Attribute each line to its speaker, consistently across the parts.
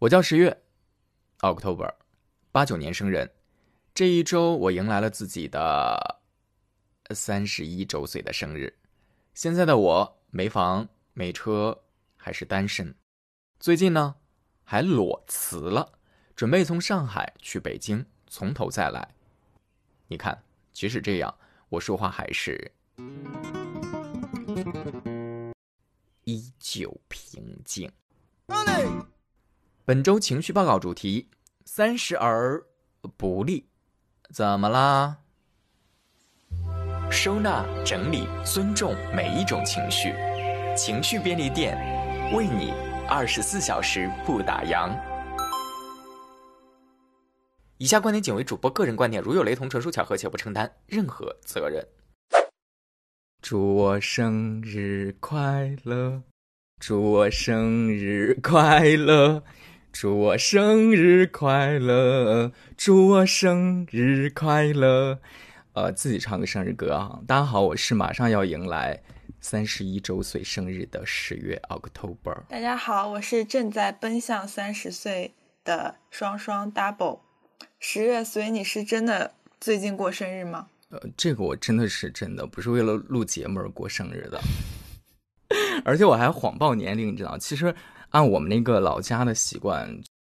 Speaker 1: 我叫十月，October，八九年生人。这一周我迎来了自己的三十一周岁的生日。现在的我没房没车，还是单身。最近呢，还裸辞了，准备从上海去北京，从头再来。你看，即使这样，我说话还是依旧平静。本周情绪报告主题：三十而不立。怎么啦？收纳、整理、尊重每一种情绪，情绪便利店为你二十四小时不打烊。以下观点仅为主播个人观点，如有雷同，纯属巧合，且不承担任何责任。祝我生日快乐！祝我生日快乐！祝我生日快乐！祝我生日快乐！呃，自己唱个生日歌啊！大家好，我是马上要迎来三十一周岁生日的十月 October。
Speaker 2: 大家好，我是正在奔向三十岁的双双 Double。十月，所以你是真的最近过生日吗？
Speaker 1: 呃，这个我真的是真的，不是为了录节目而过生日的，而且我还谎报年龄，你知道？其实。按我们那个老家的习惯，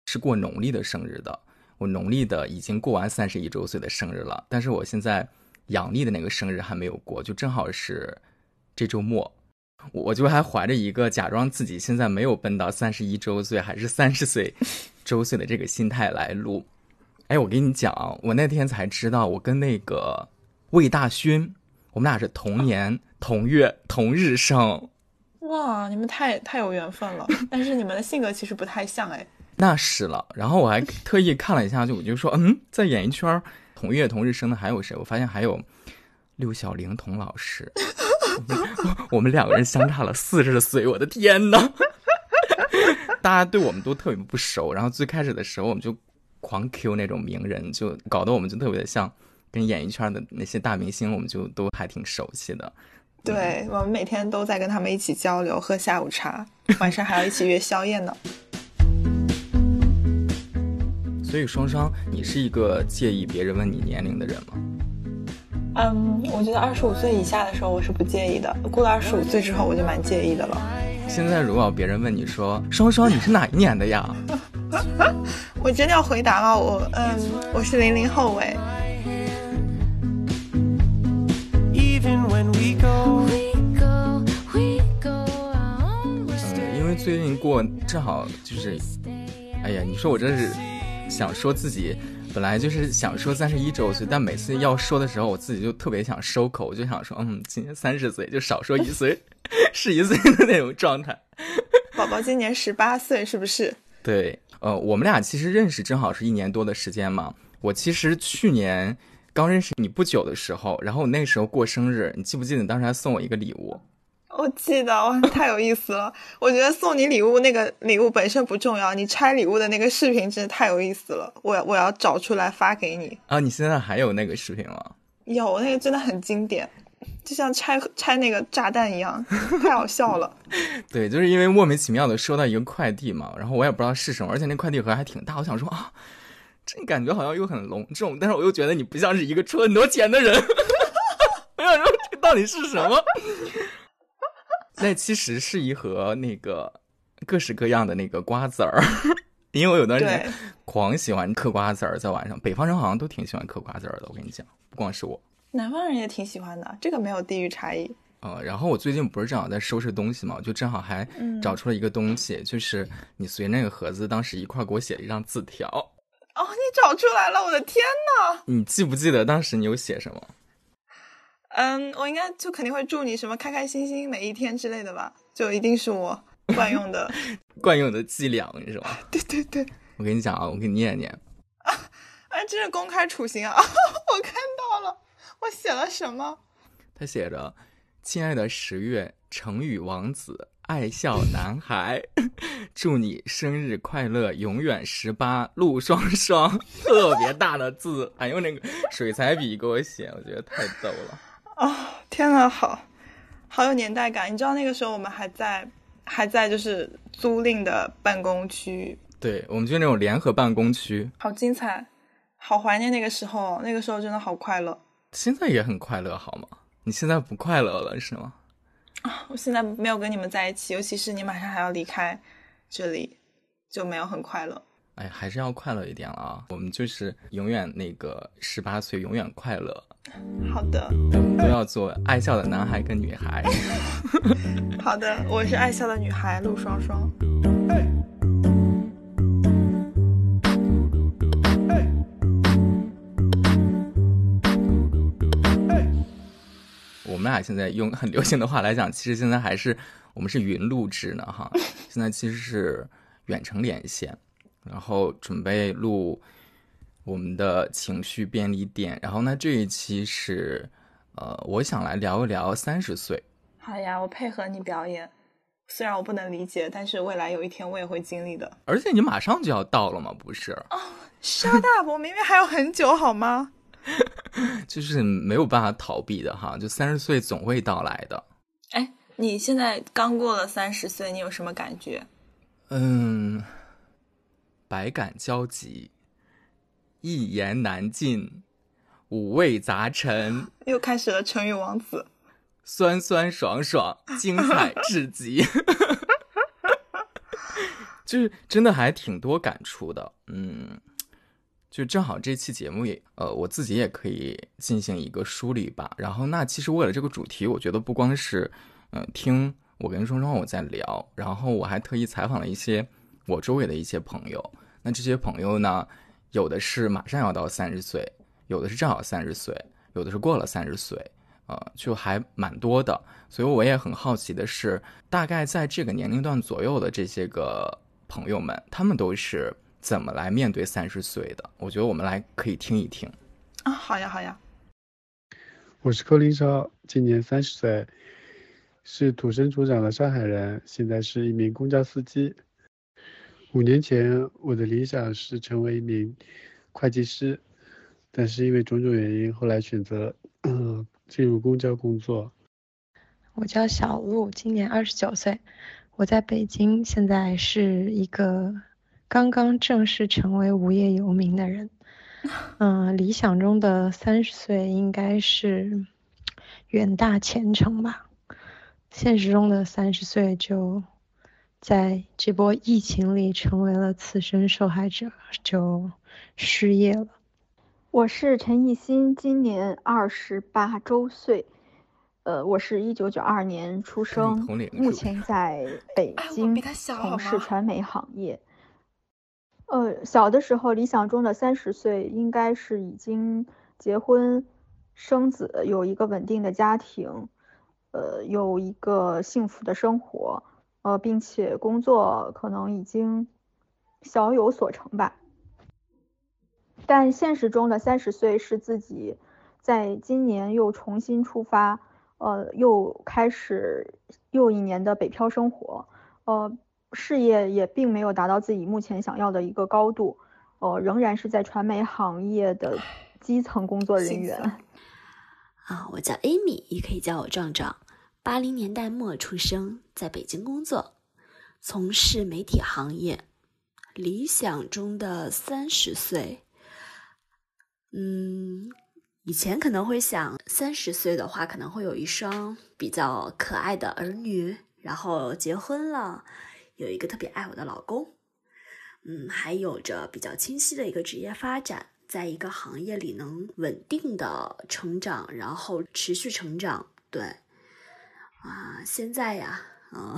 Speaker 1: 是过农历的生日的。我农历的已经过完三十一周岁的生日了，但是我现在阳历的那个生日还没有过，就正好是这周末，我就还怀着一个假装自己现在没有奔到三十一周岁，还是三十岁 周岁的这个心态来录。哎，我跟你讲，我那天才知道，我跟那个魏大勋，我们俩是同年同月同日生。
Speaker 2: 哇，你们太太有缘分了，但是你们的性格其实不太像哎。
Speaker 1: 那是了，然后我还特意看了一下，就我就说，嗯，在演艺圈同月同日生的还有谁？我发现还有六小龄童老师，我们两个人相差了四十岁，我的天呐！大家对我们都特别不熟，然后最开始的时候我们就狂 Q 那种名人，就搞得我们就特别的像跟演艺圈的那些大明星，我们就都还挺熟悉的。
Speaker 2: 对我们每天都在跟他们一起交流，喝下午茶，晚上还要一起约宵夜呢。
Speaker 1: 所以双双，你是一个介意别人问你年龄的人吗？
Speaker 2: 嗯，我觉得二十五岁以下的时候我是不介意的，过了二十五岁之后我就蛮介意的了。
Speaker 1: 现在如果别人问你说双双你是哪一年的呀？
Speaker 2: 我真的要回答吗？我嗯，我是零零后哎。
Speaker 1: 嗯，因为最近过正好就是，哎呀，你说我这是想说自己本来就是想说三十一周岁，但每次要说的时候，我自己就特别想收口，我就想说，嗯，今年三十岁就少说一岁，是一岁的那种状态。
Speaker 2: 宝宝今年十八岁，是不是？
Speaker 1: 对，呃，我们俩其实认识正好是一年多的时间嘛。我其实去年。刚认识你不久的时候，然后我那时候过生日，你记不记得你当时还送我一个礼物？
Speaker 2: 我记得，哇，太有意思了！我觉得送你礼物那个礼物本身不重要，你拆礼物的那个视频真的太有意思了。我我要找出来发给你
Speaker 1: 啊！你现在还有那个视频吗？
Speaker 2: 有，那个真的很经典，就像拆拆那个炸弹一样，太好笑了。
Speaker 1: 对，就是因为莫名其妙的收到一个快递嘛，然后我也不知道是什么，而且那快递盒还挺大，我想说啊。这感觉好像又很隆重，但是我又觉得你不像是一个出很多钱的人。我想说，这到底是什么？那其实是一盒那个各式各样的那个瓜子儿，因为我有段时间狂喜欢嗑瓜子儿，在晚上，北方人好像都挺喜欢嗑瓜子儿的。我跟你讲，不光是我，
Speaker 2: 南方人也挺喜欢的，这个没有地域差异。
Speaker 1: 呃，然后我最近不是正好在收拾东西嘛，就正好还找出了一个东西，就是你随那个盒子当时一块给我写了一张字条。
Speaker 2: 哦，你找出来了！我的天呐！
Speaker 1: 你记不记得当时你有写什么？
Speaker 2: 嗯，我应该就肯定会祝你什么开开心心每一天之类的吧，就一定是我惯用的
Speaker 1: 惯用的伎俩，是吧？
Speaker 2: 对对对，
Speaker 1: 我跟你讲啊，我给你念念
Speaker 2: 啊，哎，这是公开处刑啊！我看到了，我写了什么？
Speaker 1: 他写着：“亲爱的十月，成语王子。”爱笑男孩，祝你生日快乐，永远十八，陆双双，特别大的字，还用那个水彩笔给我写，我觉得太逗了。
Speaker 2: 哦，天呐，好好有年代感。你知道那个时候我们还在还在就是租赁的办公区
Speaker 1: 对，我们就那种联合办公区，
Speaker 2: 好精彩，好怀念那个时候，那个时候真的好快乐。
Speaker 1: 现在也很快乐，好吗？你现在不快乐了是吗？
Speaker 2: 啊，我现在没有跟你们在一起，尤其是你马上还要离开这里，就没有很快乐。
Speaker 1: 哎，还是要快乐一点了啊！我们就是永远那个十八岁，永远快乐。
Speaker 2: 好的，我们
Speaker 1: 都要做爱笑的男孩跟女孩。
Speaker 2: 好的，我是爱笑的女孩陆双双。
Speaker 1: 我们俩现在用很流行的话来讲，其实现在还是我们是云录制呢，哈。现在其实是远程连线。然后准备录我们的情绪便利店，然后呢，这一期是呃，我想来聊一聊三十岁。
Speaker 2: 好呀，我配合你表演，虽然我不能理解，但是未来有一天我也会经历的。
Speaker 1: 而且你马上就要到了嘛，不是？
Speaker 2: 哦，shut up！我明明还有很久，好吗？
Speaker 1: 就是没有办法逃避的哈，就三十岁总会到来的。
Speaker 2: 哎，你现在刚过了三十岁，你有什么感觉？
Speaker 1: 嗯。百感交集，一言难尽，五味杂陈。
Speaker 2: 又开始了成语王子，
Speaker 1: 酸酸爽爽，精彩至极。就是真的还挺多感触的，嗯，就正好这期节目也，呃，我自己也可以进行一个梳理吧。然后，那其实为了这个主题，我觉得不光是，嗯，听我跟双双我在聊，然后我还特意采访了一些。我周围的一些朋友，那这些朋友呢，有的是马上要到三十岁，有的是正好三十岁，有的是过了三十岁，呃，就还蛮多的。所以我也很好奇的是，大概在这个年龄段左右的这些个朋友们，他们都是怎么来面对三十岁的？我觉得我们来可以听一听。
Speaker 2: 啊，好呀，好呀。
Speaker 3: 我是柯林超，今年三十岁，是土生土长的上海人，现在是一名公交司机。五年前，我的理想是成为一名会计师，但是因为种种原因，后来选择嗯进入公交工作。
Speaker 4: 我叫小陆，今年二十九岁，我在北京，现在是一个刚刚正式成为无业游民的人。嗯，理想中的三十岁应该是远大前程吧，现实中的三十岁就。在这波疫情里，成为了次生受害者，就失业了。
Speaker 5: 我是陈艺新，今年二十八周岁，呃，我是一九九二年出生，目前在北京从事传媒行业。呃，小的时候理想中的三十岁应该是已经结婚生子，有一个稳定的家庭，呃，有一个幸福的生活。呃，并且工作可能已经小有所成吧，但现实中的三十岁是自己在今年又重新出发，呃，又开始又一年的北漂生活，呃，事业也并没有达到自己目前想要的一个高度，呃，仍然是在传媒行业的基层工作人员。
Speaker 6: 啊，我叫 Amy，也可以叫我壮壮。八零年代末出生在北京工作，从事媒体行业。理想中的三十岁，嗯，以前可能会想三十岁的话，可能会有一双比较可爱的儿女，然后结婚了，有一个特别爱我的老公，嗯，还有着比较清晰的一个职业发展，在一个行业里能稳定的成长，然后持续成长，对。啊，现在呀，嗯，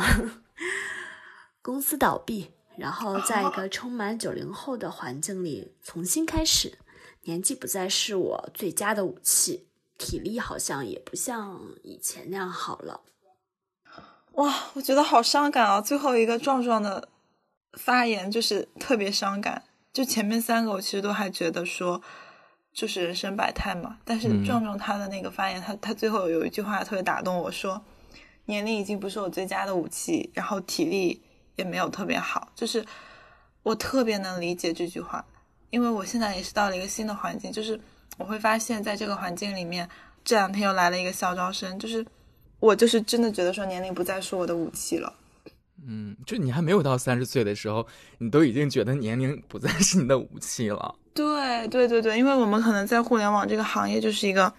Speaker 6: 公司倒闭，然后在一个充满九零后的环境里重新开始，年纪不再是我最佳的武器，体力好像也不像以前那样好了。
Speaker 2: 哇，我觉得好伤感啊！最后一个壮壮的发言就是特别伤感，就前面三个我其实都还觉得说就是人生百态嘛，但是壮壮他的那个发言，他他最后有一句话特别打动我说。年龄已经不是我最佳的武器，然后体力也没有特别好，就是我特别能理解这句话，因为我现在也是到了一个新的环境，就是我会发现在这个环境里面，这两天又来了一个校招生，就是我就是真的觉得说年龄不再是我的武器了，
Speaker 1: 嗯，就你还没有到三十岁的时候，你都已经觉得年龄不再是你的武器了。
Speaker 2: 对对对对，因为我们可能在互联网这个行业就是一个，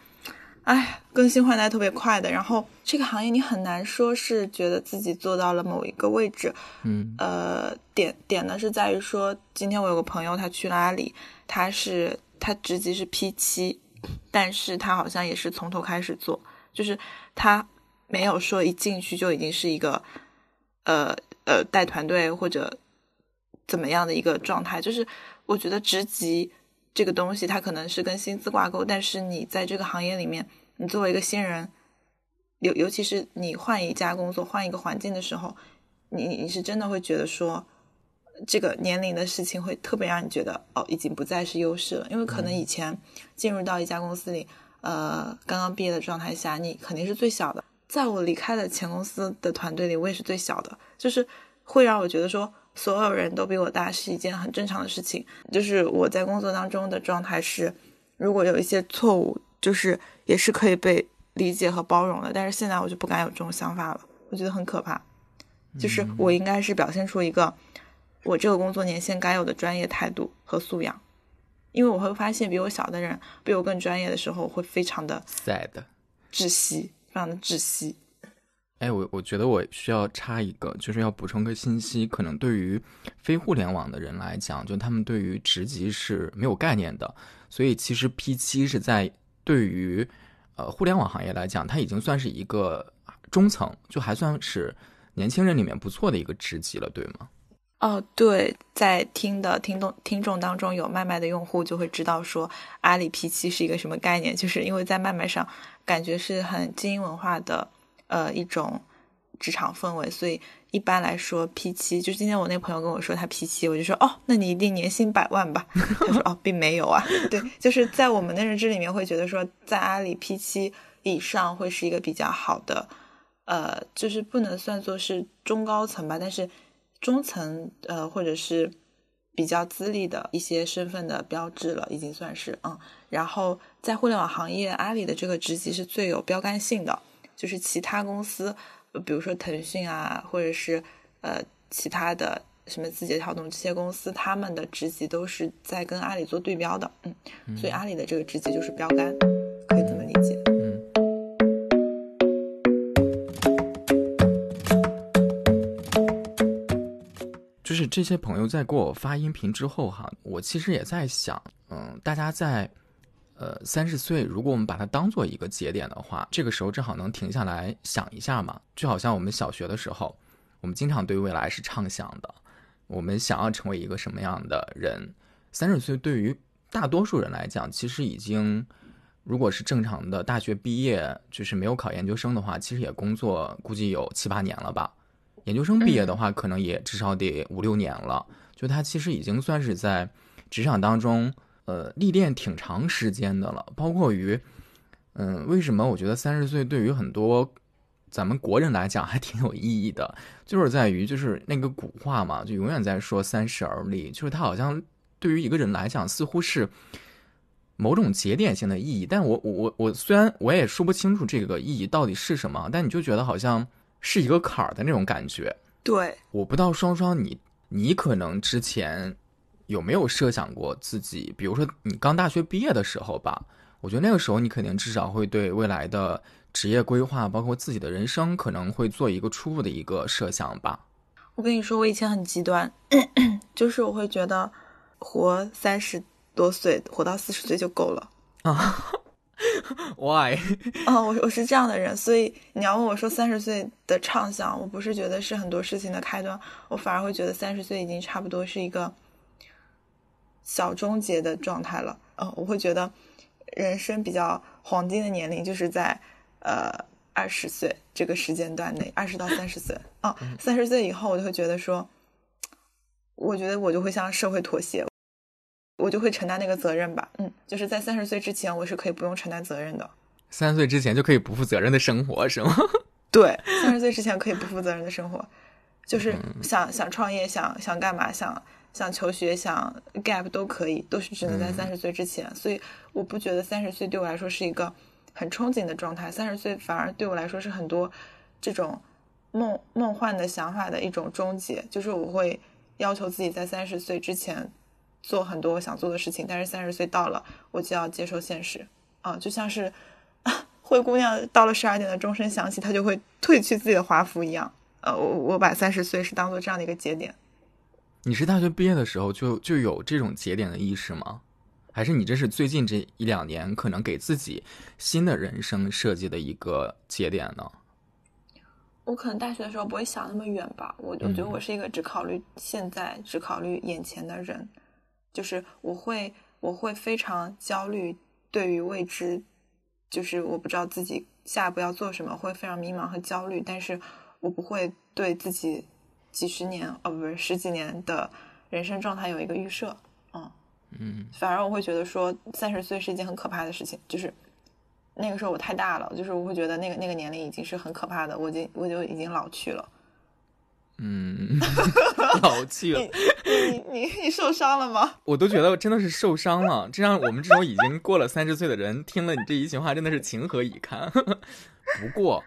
Speaker 2: 哎，更新换代特别快的。然后这个行业你很难说是觉得自己做到了某一个位置。
Speaker 1: 嗯，
Speaker 2: 呃，点点呢是在于说，今天我有个朋友他去了阿里，他是他职级是 P 七，但是他好像也是从头开始做，就是他没有说一进去就已经是一个。呃呃，带团队或者怎么样的一个状态，就是我觉得职级这个东西，它可能是跟薪资挂钩，但是你在这个行业里面，你作为一个新人，尤尤其是你换一家工作、换一个环境的时候，你你是真的会觉得说，这个年龄的事情会特别让你觉得哦，已经不再是优势了，因为可能以前进入到一家公司里，呃，刚刚毕业的状态下，你肯定是最小的。在我离开的前公司的团队里，我也是最小的，就是会让我觉得说所有人都比我大是一件很正常的事情。就是我在工作当中的状态是，如果有一些错误，就是也是可以被理解和包容的。但是现在我就不敢有这种想法了，我觉得很可怕。就是我应该是表现出一个我这个工作年限该有的专业态度和素养，因为我会发现比我小的人比我更专业的时候，会非常的
Speaker 1: sad
Speaker 2: 窒息。非常的窒息。
Speaker 1: 哎，我我觉得我需要插一个，就是要补充个信息。可能对于非互联网的人来讲，就他们对于职级是没有概念的。所以其实 P 七是在对于呃互联网行业来讲，它已经算是一个中层，就还算是年轻人里面不错的一个职级了，对吗？
Speaker 2: 哦，对，在听的听众听众当中有麦麦的用户就会知道说阿里 P 七是一个什么概念，就是因为在麦麦上。感觉是很精英文化的，呃，一种职场氛围，所以一般来说，P 七就是今天我那朋友跟我说他 P 七，我就说哦，那你一定年薪百万吧？他说哦，并没有啊。对，就是在我们的认知里面会觉得说，在阿里 P 七以上会是一个比较好的，呃，就是不能算作是中高层吧，但是中层呃或者是比较资历的一些身份的标志了，已经算是嗯。然后在互联网行业，阿里的这个职级是最有标杆性的，就是其他公司，比如说腾讯啊，或者是呃其他的什么字节跳动这些公司，他们的职级都是在跟阿里做对标的，嗯，所以阿里的这个职级就是标杆，
Speaker 1: 是这些朋友在给我发音频之后哈，我其实也在想，嗯，大家在。呃，三十岁，如果我们把它当做一个节点的话，这个时候正好能停下来想一下嘛。就好像我们小学的时候，我们经常对未来是畅想的，我们想要成为一个什么样的人。三十岁对于大多数人来讲，其实已经，如果是正常的大学毕业，就是没有考研究生的话，其实也工作估计有七八年了吧。研究生毕业的话，可能也至少得五六年了。就他其实已经算是在职场当中。呃，历练挺长时间的了，包括于，嗯，为什么我觉得三十岁对于很多咱们国人来讲还挺有意义的，就是在于就是那个古话嘛，就永远在说三十而立，就是他好像对于一个人来讲似乎是某种节点性的意义。但我我我虽然我也说不清楚这个意义到底是什么，但你就觉得好像是一个坎儿的那种感觉。
Speaker 2: 对，
Speaker 1: 我不知道双双你你可能之前。有没有设想过自己？比如说你刚大学毕业的时候吧，我觉得那个时候你肯定至少会对未来的职业规划，包括自己的人生，可能会做一个初步的一个设想吧。
Speaker 2: 我跟你说，我以前很极端，就是我会觉得活三十多岁，活到四十岁就够了
Speaker 1: 啊。Why？
Speaker 2: 哦，我我是这样的人，所以你要问我说三十岁的畅想，我不是觉得是很多事情的开端，我反而会觉得三十岁已经差不多是一个。小终结的状态了，嗯，我会觉得人生比较黄金的年龄就是在呃二十岁这个时间段内，二十到三十岁，啊，三十岁以后我就会觉得说，我觉得我就会向社会妥协，我就会承担那个责任吧，嗯，就是在三十岁之前我是可以不用承担责任的，
Speaker 1: 三十岁之前就可以不负责任的生活是吗？
Speaker 2: 对，三十岁之前可以不负责任的生活，就是想想创业，想想干嘛，想。想求学，想 gap 都可以，都是只能在三十岁之前。所以我不觉得三十岁对我来说是一个很憧憬的状态。三十岁反而对我来说是很多这种梦梦幻的想法的一种终结，就是我会要求自己在三十岁之前做很多我想做的事情，但是三十岁到了，我就要接受现实啊，就像是灰姑娘到了十二点的钟声响起，她就会褪去自己的华服一样。呃，我我把三十岁是当做这样的一个节点。
Speaker 1: 你是大学毕业的时候就就有这种节点的意识吗？还是你这是最近这一两年可能给自己新的人生设计的一个节点呢？
Speaker 2: 我可能大学的时候不会想那么远吧。我我觉得我是一个只考虑现在、只考虑眼前的人，就是我会我会非常焦虑，对于未知，就是我不知道自己下一步要做什么，会非常迷茫和焦虑。但是我不会对自己几十年哦，不是十几年的人生状态有一个预设。
Speaker 1: 嗯嗯，
Speaker 2: 反而我会觉得说三十岁是一件很可怕的事情，就是那个时候我太大了，就是我会觉得那个那个年龄已经是很可怕的，我已经我就已经老去了。
Speaker 1: 嗯，老气了。
Speaker 2: 你你你受伤了吗？
Speaker 1: 我都觉得真的是受伤了。这让我们这种已经过了三十岁的人听了你这一席话，真的是情何以堪。不过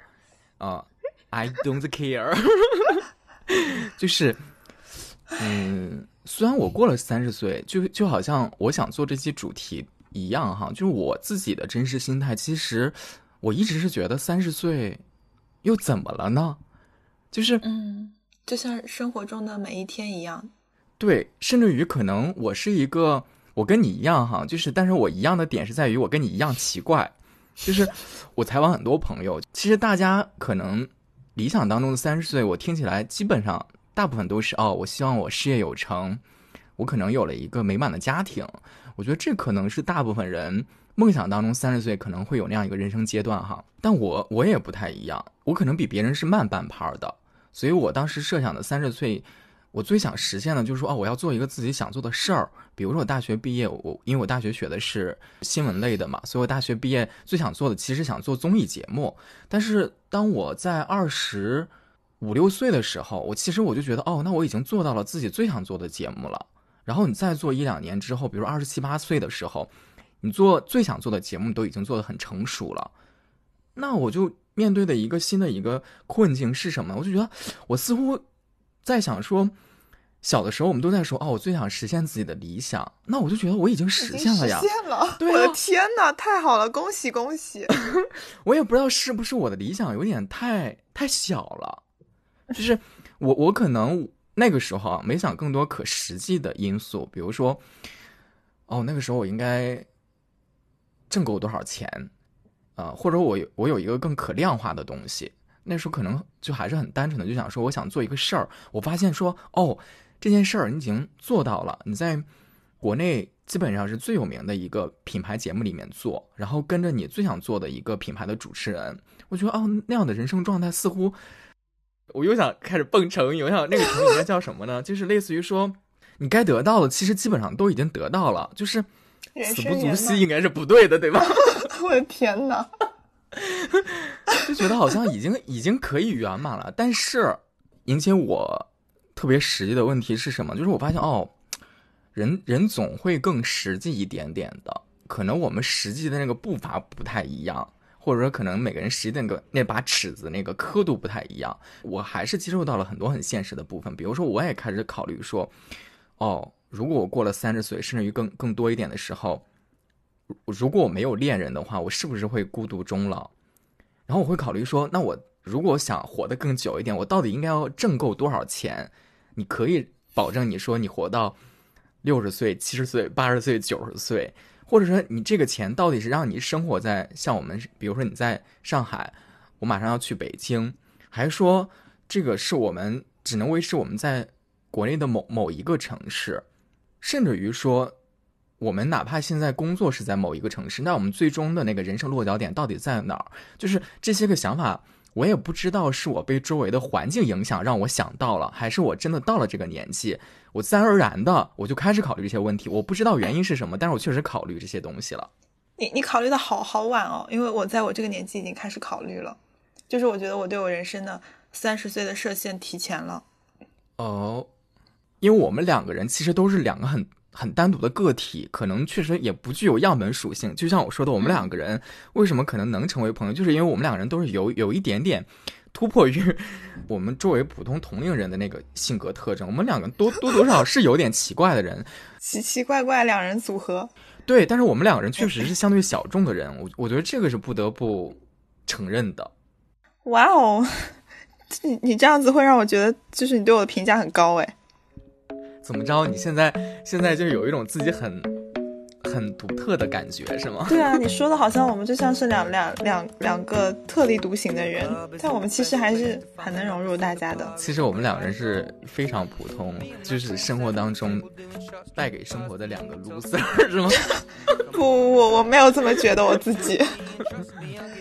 Speaker 1: 啊，I don't care，就是嗯。虽然我过了三十岁，就就好像我想做这期主题一样哈，就是我自己的真实心态。其实我一直是觉得三十岁又怎么了呢？就是
Speaker 2: 嗯，就像生活中的每一天一样。
Speaker 1: 对，甚至于可能我是一个，我跟你一样哈，就是但是我一样的点是在于我跟你一样奇怪，就是 我采访很多朋友，其实大家可能理想当中的三十岁，我听起来基本上。大部分都是哦，我希望我事业有成，我可能有了一个美满的家庭。我觉得这可能是大部分人梦想当中三十岁可能会有那样一个人生阶段哈。但我我也不太一样，我可能比别人是慢半拍的。所以我当时设想的三十岁，我最想实现的就是说哦，我要做一个自己想做的事儿。比如说我大学毕业，我因为我大学学的是新闻类的嘛，所以我大学毕业最想做的其实想做综艺节目。但是当我在二十。五六岁的时候，我其实我就觉得，哦，那我已经做到了自己最想做的节目了。然后你再做一两年之后，比如二十七八岁的时候，你做最想做的节目都已经做得很成熟了。那我就面对的一个新的一个困境是什么？我就觉得，我似乎在想说，小的时候我们都在说，哦，我最想实现自己的理想。那我就觉得我已经实现了呀！
Speaker 2: 实现了！
Speaker 1: 我
Speaker 2: 的天哪，太好了，恭喜恭喜！
Speaker 1: 我也不知道是不是我的理想有点太太小了。就是我，我可能那个时候啊，没想更多可实际的因素，比如说，哦，那个时候我应该挣够多少钱，啊，或者我我有一个更可量化的东西。那时候可能就还是很单纯的，就想说，我想做一个事儿。我发现说，哦，这件事儿你已经做到了，你在国内基本上是最有名的一个品牌节目里面做，然后跟着你最想做的一个品牌的主持人，我觉得哦，那样的人生状态似乎。我又想开始蹦成语，我想那个成语应该叫什么呢？就是类似于说，你该得到的其实基本上都已经得到了，就是死不足惜应该是不对的，对吧？
Speaker 2: 我的天哪，
Speaker 1: 就觉得好像已经已经可以圆满了，但是引起我特别实际的问题是什么？就是我发现哦，人人总会更实际一点点的，可能我们实际的那个步伐不太一样。或者说，可能每个人实际那个那把尺子那个刻度不太一样，我还是接受到了很多很现实的部分。比如说，我也开始考虑说，哦，如果我过了三十岁，甚至于更更多一点的时候，如果我没有恋人的话，我是不是会孤独终老？然后我会考虑说，那我如果想活得更久一点，我到底应该要挣够多少钱？你可以保证你说你活到六十岁、七十岁、八十岁、九十岁。或者说，你这个钱到底是让你生活在像我们，比如说你在上海，我马上要去北京，还是说这个是我们只能维持我们在国内的某某一个城市，甚至于说，我们哪怕现在工作是在某一个城市，那我们最终的那个人生落脚点到底在哪儿？就是这些个想法。我也不知道是我被周围的环境影响让我想到了，还是我真的到了这个年纪，我自然而然的我就开始考虑这些问题。我不知道原因是什么，但是我确实考虑这些东西了。
Speaker 2: 你你考虑的好好晚哦，因为我在我这个年纪已经开始考虑了，就是我觉得我对我人生的三十岁的设限提前了。
Speaker 1: 哦，因为我们两个人其实都是两个很。很单独的个体，可能确实也不具有样本属性。就像我说的，我们两个人为什么可能能成为朋友，就是因为我们两个人都是有有一点点突破于我们作为普通同龄人的那个性格特征。我们两个 多多多少是有点奇怪的人，
Speaker 2: 奇奇怪怪两人组合。
Speaker 1: 对，但是我们两个人确实是相对小众的人，我我觉得这个是不得不承认的。
Speaker 2: 哇哦，你你这样子会让我觉得，就是你对我的评价很高哎。
Speaker 1: 怎么着？你现在现在就有一种自己很。很独特的感觉是吗？
Speaker 2: 对啊，你说的好像我们就像是两两两两个特立独行的人，但我们其实还是很能融入大家的。
Speaker 1: 其实我们两个人是非常普通，就是生活当中带给生活的两个 loser 是吗？
Speaker 2: 不，我我没有这么觉得我自己。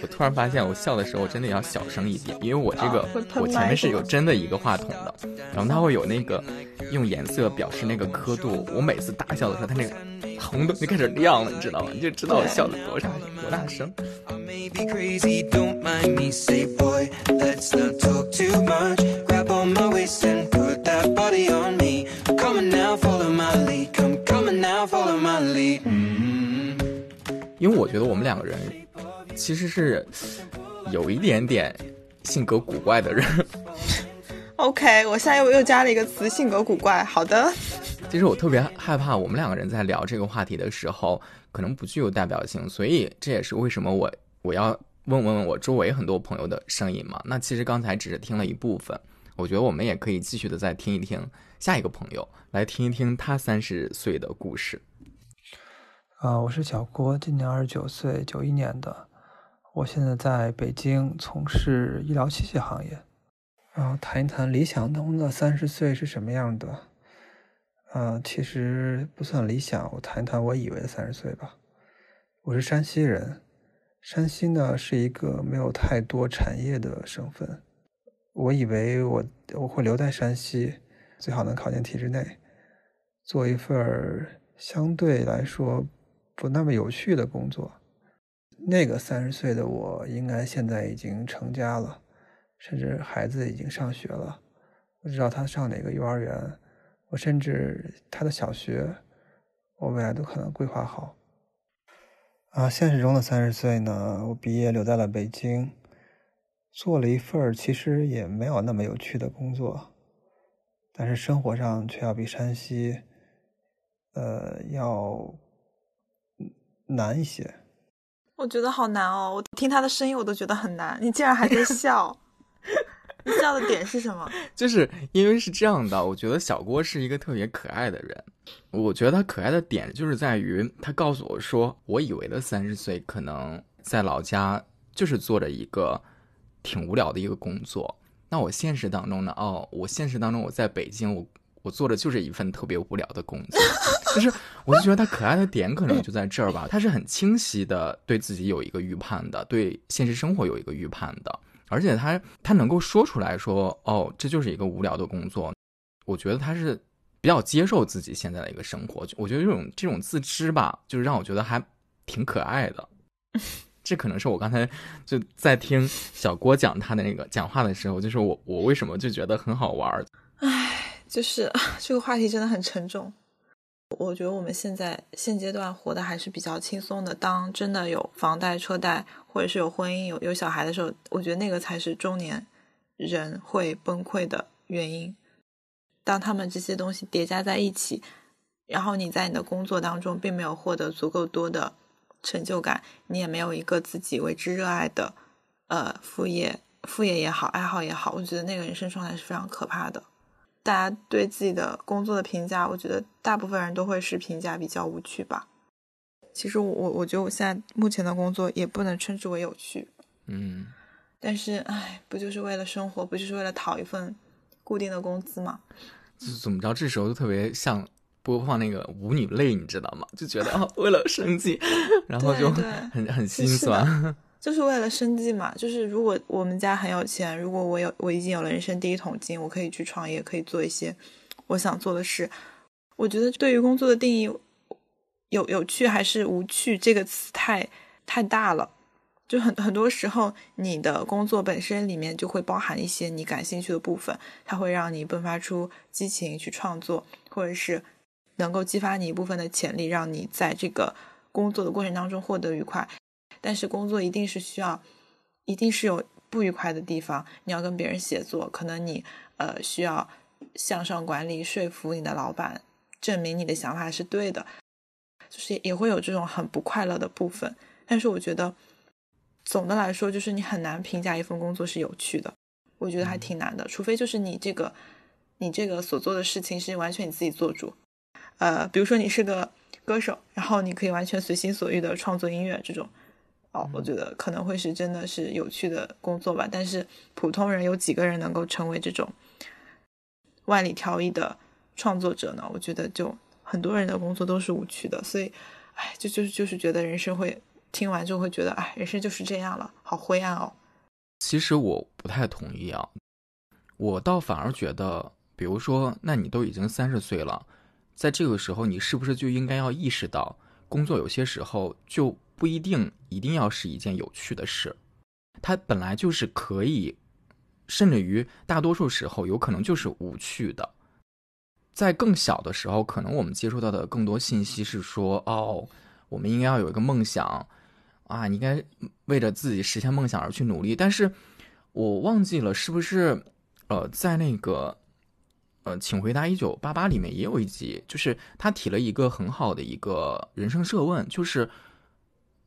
Speaker 1: 我突然发现，我笑的时候真的要小声一点，因为我这个我前面是有真的一个话筒的，然后它会有那个用颜色表示那个刻度，我每次大笑的时候，它那个。红灯就开始亮了，你知道吗？你就知道我笑的多大多大声。因为我觉得我们两个人其实是有一点点性格古怪的人。
Speaker 2: OK，我现在又又加了一个词，性格古怪。好的。
Speaker 1: 其实我特别害怕，我们两个人在聊这个话题的时候，可能不具有代表性，所以这也是为什么我我要问问我周围很多朋友的声音嘛。那其实刚才只是听了一部分，我觉得我们也可以继续的再听一听下一个朋友，来听一听他三十岁的故事。
Speaker 7: 啊，我是小郭，今年二十九岁，九一年的，我现在在北京从事医疗器械行业，然后谈一谈理想中的三十岁是什么样的。呃，其实不算理想。我谈一谈我以为的三十岁吧。我是山西人，山西呢是一个没有太多产业的省份。我以为我我会留在山西，最好能考进体制内，做一份相对来说不那么有趣的工作。那个三十岁的我，应该现在已经成家了，甚至孩子已经上学了。不知道他上哪个幼儿园。我甚至他的小学，我未来都可能规划好。啊，现实中的三十岁呢，我毕业留在了北京，做了一份其实也没有那么有趣的工作，但是生活上却要比山西，呃，要难一些。
Speaker 2: 我觉得好难哦，我听他的声音我都觉得很难。你竟然还在笑。你笑的点是什么？
Speaker 1: 就是因为是这样的，我觉得小郭是一个特别可爱的人。我觉得他可爱的点就是在于他告诉我说，我以为的三十岁可能在老家就是做着一个挺无聊的一个工作。那我现实当中呢？哦，我现实当中我在北京，我我做的就是一份特别无聊的工作。就是我就觉得他可爱的点可能就在这儿吧，他是很清晰的对自己有一个预判的，对现实生活有一个预判的。而且他他能够说出来说哦，这就是一个无聊的工作，我觉得他是比较接受自己现在的一个生活。我觉得这种这种自知吧，就是让我觉得还挺可爱的。这可能是我刚才就在听小郭讲他的那个讲话的时候，就是我我为什么就觉得很好玩。
Speaker 2: 唉，就是 这个话题真的很沉重。我觉得我们现在现阶段活的还是比较轻松的。当真的有房贷、车贷，或者是有婚姻、有有小孩的时候，我觉得那个才是中年人会崩溃的原因。当他们这些东西叠加在一起，然后你在你的工作当中并没有获得足够多的成就感，你也没有一个自己为之热爱的呃副业，副业也好，爱好也好，我觉得那个人生状态是非常可怕的。大家对自己的工作的评价，我觉得大部分人都会是评价比较无趣吧。其实我我觉得我现在目前的工作也不能称之为有趣，
Speaker 1: 嗯。
Speaker 2: 但是唉，不就是为了生活，不就是为了讨一份固定的工资吗？
Speaker 1: 怎么着？这时候就特别像播放那个舞女泪，你知道吗？就觉得啊，为了生计，然后就很很心酸。
Speaker 2: 就是为了生计嘛，就是如果我们家很有钱，如果我有我已经有了人生第一桶金，我可以去创业，可以做一些我想做的事。我觉得对于工作的定义，有有趣还是无趣这个词太太大了。就很很多时候，你的工作本身里面就会包含一些你感兴趣的部分，它会让你迸发出激情去创作，或者是能够激发你一部分的潜力，让你在这个工作的过程当中获得愉快。但是工作一定是需要，一定是有不愉快的地方，你要跟别人协作，可能你呃需要向上管理，说服你的老板，证明你的想法是对的，就是也会有这种很不快乐的部分。但是我觉得总的来说，就是你很难评价一份工作是有趣的，我觉得还挺难的，除非就是你这个你这个所做的事情是完全你自己做主，呃，比如说你是个歌手，然后你可以完全随心所欲的创作音乐这种。哦，我觉得可能会是真的是有趣的工作吧，但是普通人有几个人能够成为这种万里挑一的创作者呢？我觉得就很多人的工作都是无趣的，所以，哎，就就是就是觉得人生会听完就会觉得，哎，人生就是这样了，好灰暗哦。
Speaker 1: 其实我不太同意啊，我倒反而觉得，比如说，那你都已经三十岁了，在这个时候，你是不是就应该要意识到，工作有些时候就。不一定一定要是一件有趣的事，它本来就是可以，甚至于大多数时候有可能就是无趣的。在更小的时候，可能我们接触到的更多信息是说：“哦，我们应该要有一个梦想啊，你应该为着自己实现梦想而去努力。”但是，我忘记了是不是呃，在那个呃，请回答一九八八里面也有一集，就是他提了一个很好的一个人生设问，就是。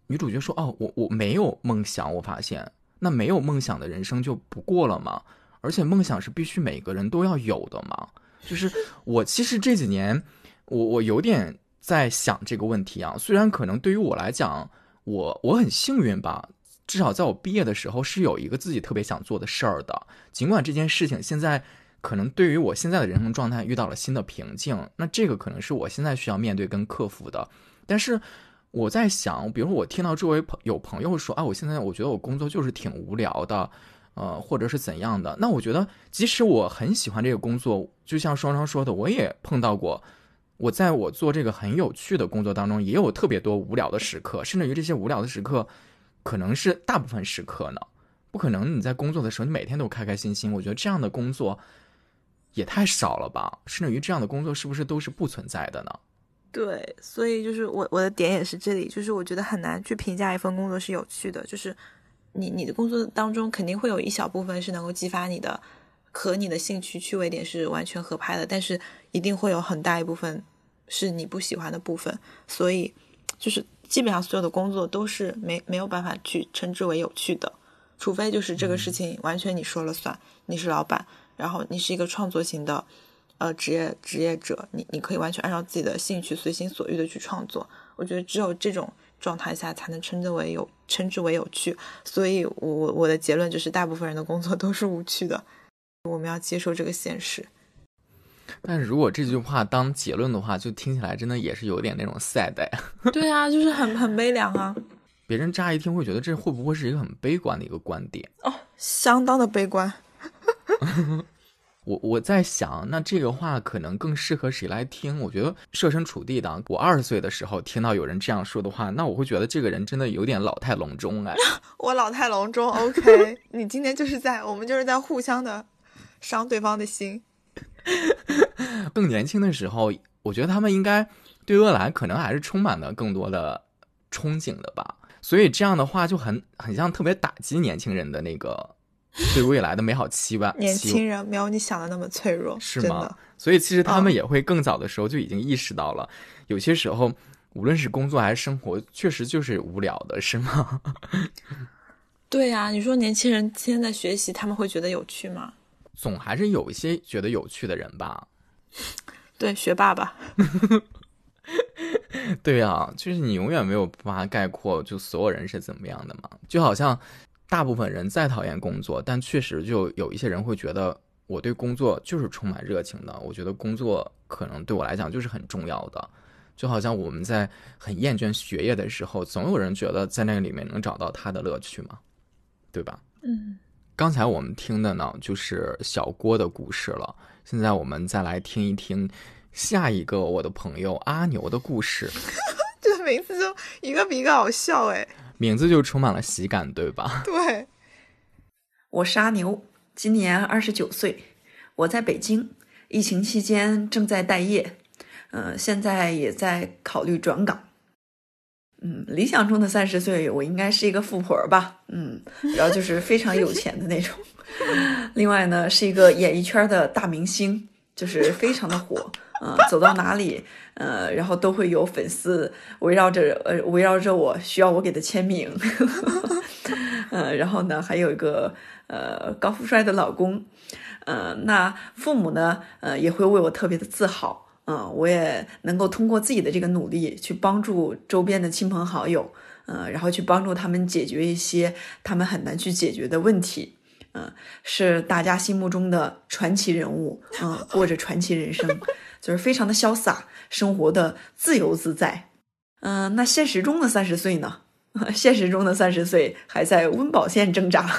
Speaker 1: 女主角说：“哦，我我没有梦想，我发现那没有梦想的人生就不过了吗？而且梦想是必须每个人都要有的嘛？就是我其实这几年，我我有点在想这个问题啊。虽然可能对于我来讲，我我很幸运吧，至少在我毕业的时候是有一个自己特别想做的事儿的。尽管这件事情现在可能对于我现在的人生状态遇到了新的瓶颈，那这个可能是我现在需要面对跟克服的，但是。”我在想，比如我听到周围朋有朋友说啊，我现在我觉得我工作就是挺无聊的，呃，或者是怎样的。那我觉得，即使我很喜欢这个工作，就像双双说的，我也碰到过，我在我做这个很有趣的工作当中，也有特别多无聊的时刻，甚至于这些无聊的时刻，可能是大部分时刻呢。不可能你在工作的时候，你每天都开开心心。我觉得这样的工作也太少了吧？甚至于这样的工作是不是都是不存在的呢？
Speaker 2: 对，所以就是我我的点也是这里，就是我觉得很难去评价一份工作是有趣的，就是你你的工作当中肯定会有一小部分是能够激发你的和你的兴趣趣味点是完全合拍的，但是一定会有很大一部分是你不喜欢的部分，所以就是基本上所有的工作都是没没有办法去称之为有趣的，除非就是这个事情完全你说了算，你是老板，然后你是一个创作型的。呃，职业职业者，你你可以完全按照自己的兴趣，随心所欲的去创作。我觉得只有这种状态下，才能称之为有，称之为有趣。所以，我我我的结论就是，大部分人的工作都是无趣的。我们要接受这个现实。
Speaker 1: 但是如果这句话当结论的话，就听起来真的也是有点那种 sad。
Speaker 2: 对啊，就是很很悲凉啊。
Speaker 1: 别人乍一听会觉得这会不会是一个很悲观的一个观点？
Speaker 2: 哦，相当的悲观。
Speaker 1: 我我在想，那这个话可能更适合谁来听？我觉得设身处地的，我二十岁的时候听到有人这样说的话，那我会觉得这个人真的有点老态龙钟哎。
Speaker 2: 我老态龙钟，OK？你今天就是在我们就是在互相的伤对方的心。
Speaker 1: 更年轻的时候，我觉得他们应该对未来可能还是充满了更多的憧憬的吧。所以这样的话就很很像特别打击年轻人的那个。对未来的美好期望，
Speaker 2: 年轻人没有你想的那么脆弱，
Speaker 1: 是吗？所以其实他们也会更早的时候就已经意识到了，有些时候无论是工作还是生活，确实就是无聊的，是吗？
Speaker 2: 对呀，你说年轻人天天在学习，他们会觉得有趣吗？
Speaker 1: 总还是有一些觉得有趣的人吧。
Speaker 2: 对，学霸吧。
Speaker 1: 对呀，就是你永远没有办法概括，就所有人是怎么样的嘛，就好像。大部分人再讨厌工作，但确实就有一些人会觉得我对工作就是充满热情的。我觉得工作可能对我来讲就是很重要的，就好像我们在很厌倦学业的时候，总有人觉得在那个里面能找到他的乐趣嘛，对吧？
Speaker 2: 嗯。
Speaker 1: 刚才我们听的呢，就是小郭的故事了。现在我们再来听一听下一个我的朋友阿牛的故事。
Speaker 2: 这名字就一个比一个好笑哎。
Speaker 1: 名字就充满了喜感，对吧？
Speaker 2: 对，
Speaker 8: 我是阿牛，今年二十九岁，我在北京，疫情期间正在待业，嗯，现在也在考虑转岗。嗯，理想中的三十岁，我应该是一个富婆吧，嗯，然后就是非常有钱的那种。另外呢，是一个演艺圈的大明星，就是非常的火，嗯，走到哪里，呃，然后都会有粉丝围绕着，呃，围绕着我，需要我给他签名。嗯，然后呢，还有一个呃高富帅的老公，嗯，那父母呢，呃，也会为我特别的自豪。嗯，我也能够通过自己的这个努力去帮助周边的亲朋好友，嗯，然后去帮助他们解决一些他们很难去解决的问题，嗯，是大家心目中的传奇人物，嗯，过着传奇人生，就是非常的潇洒，生活的自由自在，嗯，那现实中的三十岁呢？现实中的三十岁还在温饱线挣扎，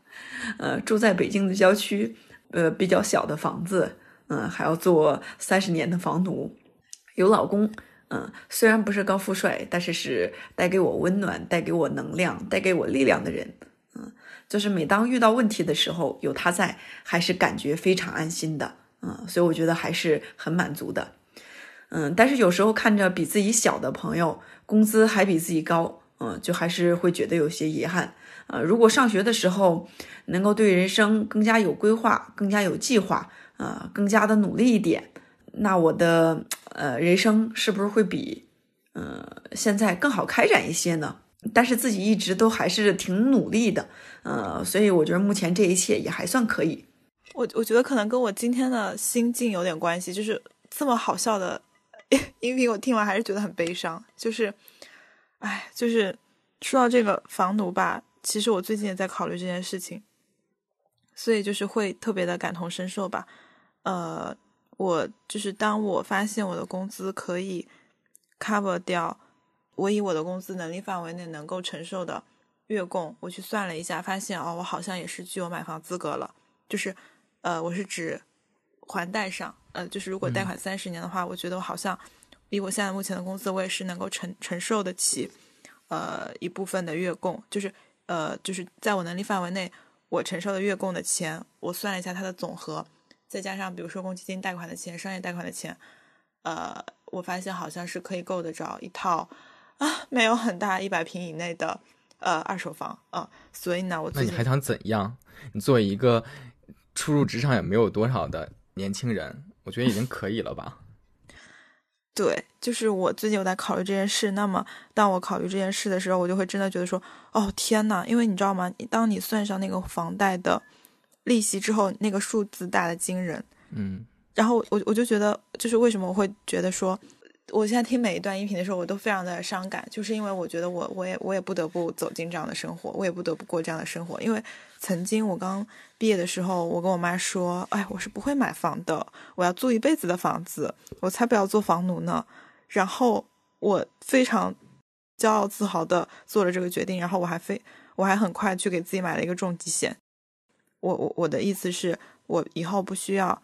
Speaker 8: 呃，住在北京的郊区，呃，比较小的房子。嗯，还要做三十年的房奴，有老公，嗯，虽然不是高富帅，但是是带给我温暖、带给我能量、带给我力量的人，就是每当遇到问题的时候，有他在，还是感觉非常安心的，嗯，所以我觉得还是很满足的，嗯，但是有时候看着比自己小的朋友工资还比自己高，嗯，就还是会觉得有些遗憾，呃，如果上学的时候能够对人生更加有规划、更加有计划。呃，更加的努力一点，那我的呃人生是不是会比呃现在更好开展一些呢？但是自己一直都还是挺努力的，呃，所以我觉得目前这一切也还算可以。
Speaker 2: 我我觉得可能跟我今天的心境有点关系，就是这么好笑的音频，我听完还是觉得很悲伤。就是，哎，就是说到这个房奴吧，其实我最近也在考虑这件事情，所以就是会特别的感同身受吧。呃，我就是当我发现我的工资可以 cover 掉我以我的工资能力范围内能够承受的月供，我去算了一下，发现哦，我好像也是具有买房资格了。就是，呃，我是指还贷上，呃，就是如果贷款三十年的话，我觉得我好像以我现在目前的工资，我也是能够承承受得起，呃，一部分的月供，就是呃，就是在我能力范围内，我承受的月供的钱，我算了一下它的总和。再加上，比如说公积金贷款的钱、商业贷款的钱，呃，我发现好像是可以够得着一套啊，没有很大一百平以内的呃二手房啊。所以呢，我
Speaker 1: 那你还想怎样？你作为一个初入职场也没有多少的年轻人，我觉得已经可以了吧？
Speaker 2: 对，就是我最近有在考虑这件事。那么，当我考虑这件事的时候，我就会真的觉得说，哦天呐，因为你知道吗？当你算上那个房贷的。利息之后，那个数字大的惊人，
Speaker 1: 嗯，
Speaker 2: 然后我我就觉得，就是为什么我会觉得说，我现在听每一段音频的时候，我都非常的伤感，就是因为我觉得我我也我也不得不走进这样的生活，我也不得不过这样的生活，因为曾经我刚毕业的时候，我跟我妈说，哎，我是不会买房的，我要租一辈子的房子，我才不要做房奴呢。然后我非常骄傲自豪的做了这个决定，然后我还非我还很快去给自己买了一个重疾险。我我我的意思是，我以后不需要，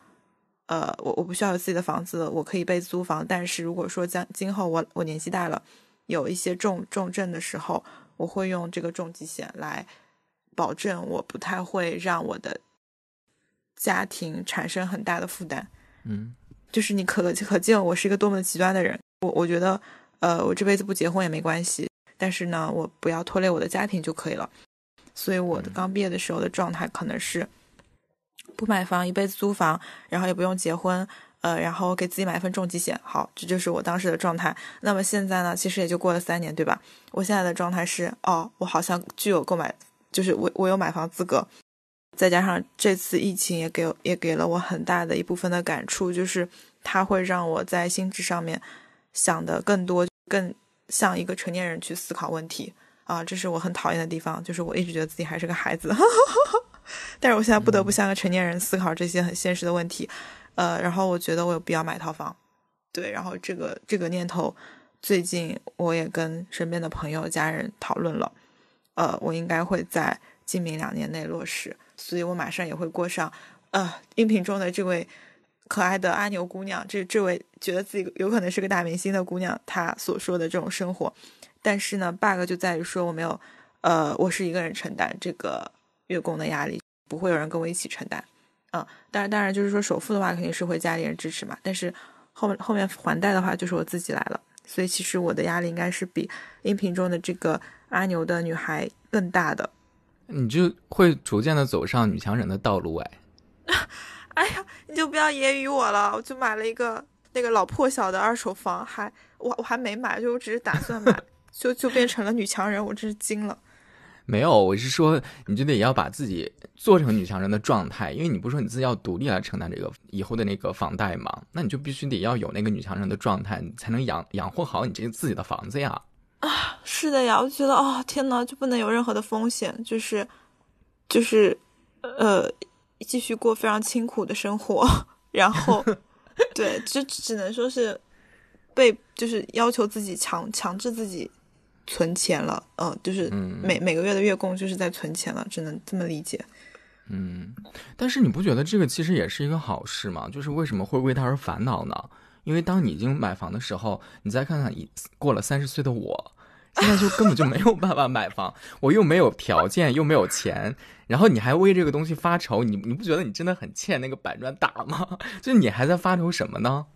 Speaker 2: 呃，我我不需要有自己的房子，我可以被租房。但是如果说将今后我我年纪大了，有一些重重症的时候，我会用这个重疾险来保证我不太会让我的家庭产生很大的负担。
Speaker 1: 嗯，
Speaker 2: 就是你可可见我是一个多么的极端的人。我我觉得，呃，我这辈子不结婚也没关系，但是呢，我不要拖累我的家庭就可以了。所以我的刚毕业的时候的状态可能是不买房，一辈子租房，然后也不用结婚，呃，然后给自己买一份重疾险。好，这就是我当时的状态。那么现在呢，其实也就过了三年，对吧？我现在的状态是，哦，我好像具有购买，就是我我有买房资格。再加上这次疫情也给也给了我很大的一部分的感触，就是它会让我在心智上面想的更多，更像一个成年人去思考问题。啊，这是我很讨厌的地方，就是我一直觉得自己还是个孩子，哈哈哈哈但是我现在不得不像个成年人思考这些很现实的问题，呃，然后我觉得我有必要买套房，对，然后这个这个念头最近我也跟身边的朋友家人讨论了，呃，我应该会在今明两年内落实，所以我马上也会过上呃音频中的这位可爱的阿牛姑娘，这这位觉得自己有可能是个大明星的姑娘，她所说的这种生活。但是呢，bug 就在于说我没有，呃，我是一个人承担这个月供的压力，不会有人跟我一起承担，嗯，当然，当然就是说首付的话肯定是会家里人支持嘛，但是后面后面还贷的话就是我自己来了，所以其实我的压力应该是比音频中的这个阿牛的女孩更大的。
Speaker 1: 你就会逐渐的走上女强人的道路哎。
Speaker 2: 哎呀，你就不要揶揄我了，我就买了一个那个老破小的二手房，还我我还没买，就我只是打算买，就就变成了女强人，我真是惊了。
Speaker 1: 没有，我是说，你就得要把自己做成女强人的状态，因为你不是说你自己要独立来承担这个以后的那个房贷嘛，那你就必须得要有那个女强人的状态，你才能养养活好你这个自己的房子呀。
Speaker 2: 啊，是的呀，我觉得哦，天呐，就不能有任何的风险，就是就是呃，继续过非常清苦的生活，然后 对，就只能说是被就是要求自己强强制自己。存钱了，嗯，就是每每个月的月供就是在存钱了，只能这么理解。
Speaker 1: 嗯，但是你不觉得这个其实也是一个好事吗？就是为什么会为他而烦恼呢？因为当你已经买房的时候，你再看看已过了三十岁的我，现在就根本就没有办法买房，我又没有条件，又没有钱，然后你还为这个东西发愁，你你不觉得你真的很欠那个板砖打吗？就你还在发愁什么呢？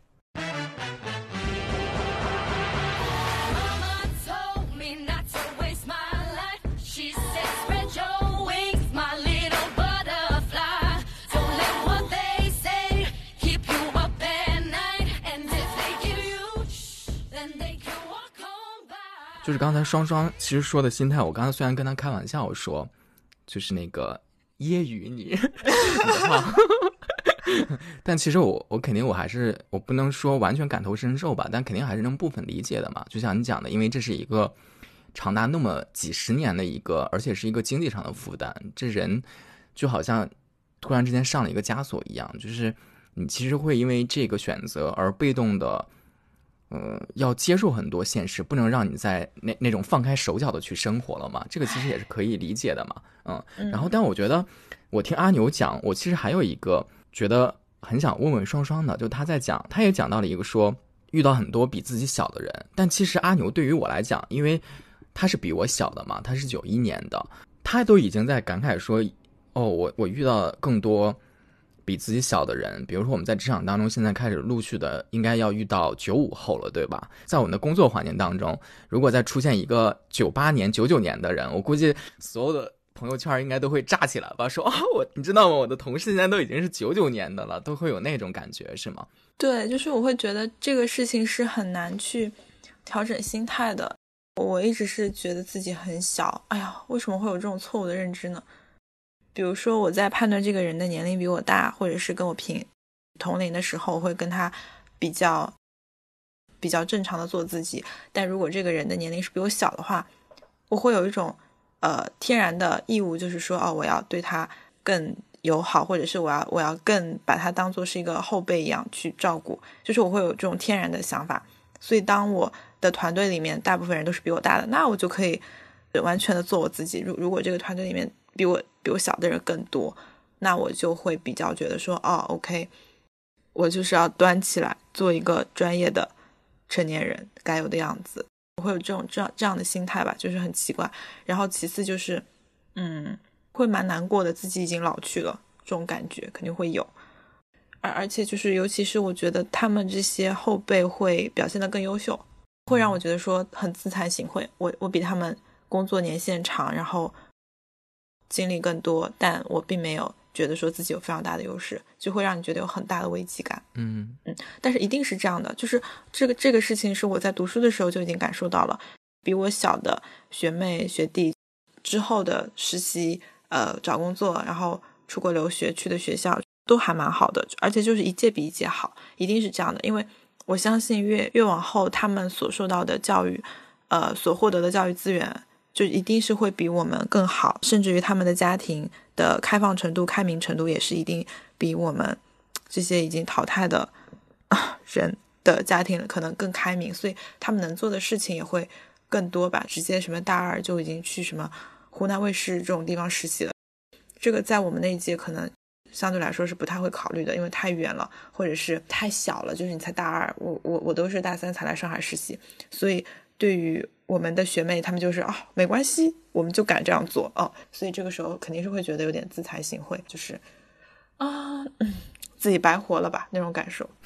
Speaker 1: 就是刚才双双其实说的心态，我刚才虽然跟他开玩笑，我说就是那个揶揄你，但其实我我肯定我还是我不能说完全感同身受吧，但肯定还是能部分理解的嘛。就像你讲的，因为这是一个长达那么几十年的一个，而且是一个经济上的负担，这人就好像突然之间上了一个枷锁一样，就是你其实会因为这个选择而被动的。呃，要接受很多现实，不能让你在那那种放开手脚的去生活了嘛？这个其实也是可以理解的嘛。嗯，然后，但我觉得，我听阿牛讲，我其实还有一个觉得很想问问双双的，就他在讲，他也讲到了一个说遇到很多比自己小的人，但其实阿牛对于我来讲，因为他是比我小的嘛，他是九一年的，他都已经在感慨说，哦，我我遇到更多。比自己小的人，比如说我们在职场当中，现在开始陆续的应该要遇到九五后了，对吧？在我们的工作环境当中，如果再出现一个九八年、九九年的人，我估计所有的朋友圈应该都会炸起来吧？说啊，我你知道吗？我的同事现在都已经是九九年的了，都会有那种感觉，是吗？
Speaker 2: 对，就是我会觉得这个事情是很难去调整心态的。我一直是觉得自己很小，哎呀，为什么会有这种错误的认知呢？比如说，我在判断这个人的年龄比我大，或者是跟我平同龄的时候，会跟他比较比较正常的做自己。但如果这个人的年龄是比我小的话，我会有一种呃天然的义务，就是说，哦，我要对他更友好，或者是我要我要更把他当做是一个后辈一样去照顾，就是我会有这种天然的想法。所以，当我的团队里面大部分人都是比我大的，那我就可以完全的做我自己。如如果这个团队里面比我比我小的人更多，那我就会比较觉得说，哦，OK，我就是要端起来做一个专业的成年人该有的样子，我会有这种这样这样的心态吧，就是很奇怪。然后其次就是，嗯，会蛮难过的，自己已经老去了，这种感觉肯定会有。而而且就是，尤其是我觉得他们这些后辈会表现得更优秀，会让我觉得说很自惭形秽。我我比他们工作年限长，然后。经历更多，但我并没有觉得说自己有非常大的优势，就会让你觉得有很大的危机感。
Speaker 1: 嗯
Speaker 2: 嗯，但是一定是这样的，就是这个这个事情是我在读书的时候就已经感受到了，比我小的学妹学弟之后的实习，呃，找工作，然后出国留学去的学校都还蛮好的，而且就是一届比一届好，一定是这样的，因为我相信越越往后他们所受到的教育，呃，所获得的教育资源。就一定是会比我们更好，甚至于他们的家庭的开放程度、开明程度也是一定比我们这些已经淘汰的人的家庭可能更开明，所以他们能做的事情也会更多吧。直接什么大二就已经去什么湖南卫视这种地方实习了，这个在我们那一届可能相对来说是不太会考虑的，因为太远了，或者是太小了。就是你才大二，我我我都是大三才来上海实习，所以对于。我们的学妹，她们就是啊，没关系，我们就敢这样做哦，所以这个时候肯定是会觉得有点自惭形秽，就是啊，自己白活了吧那种感受。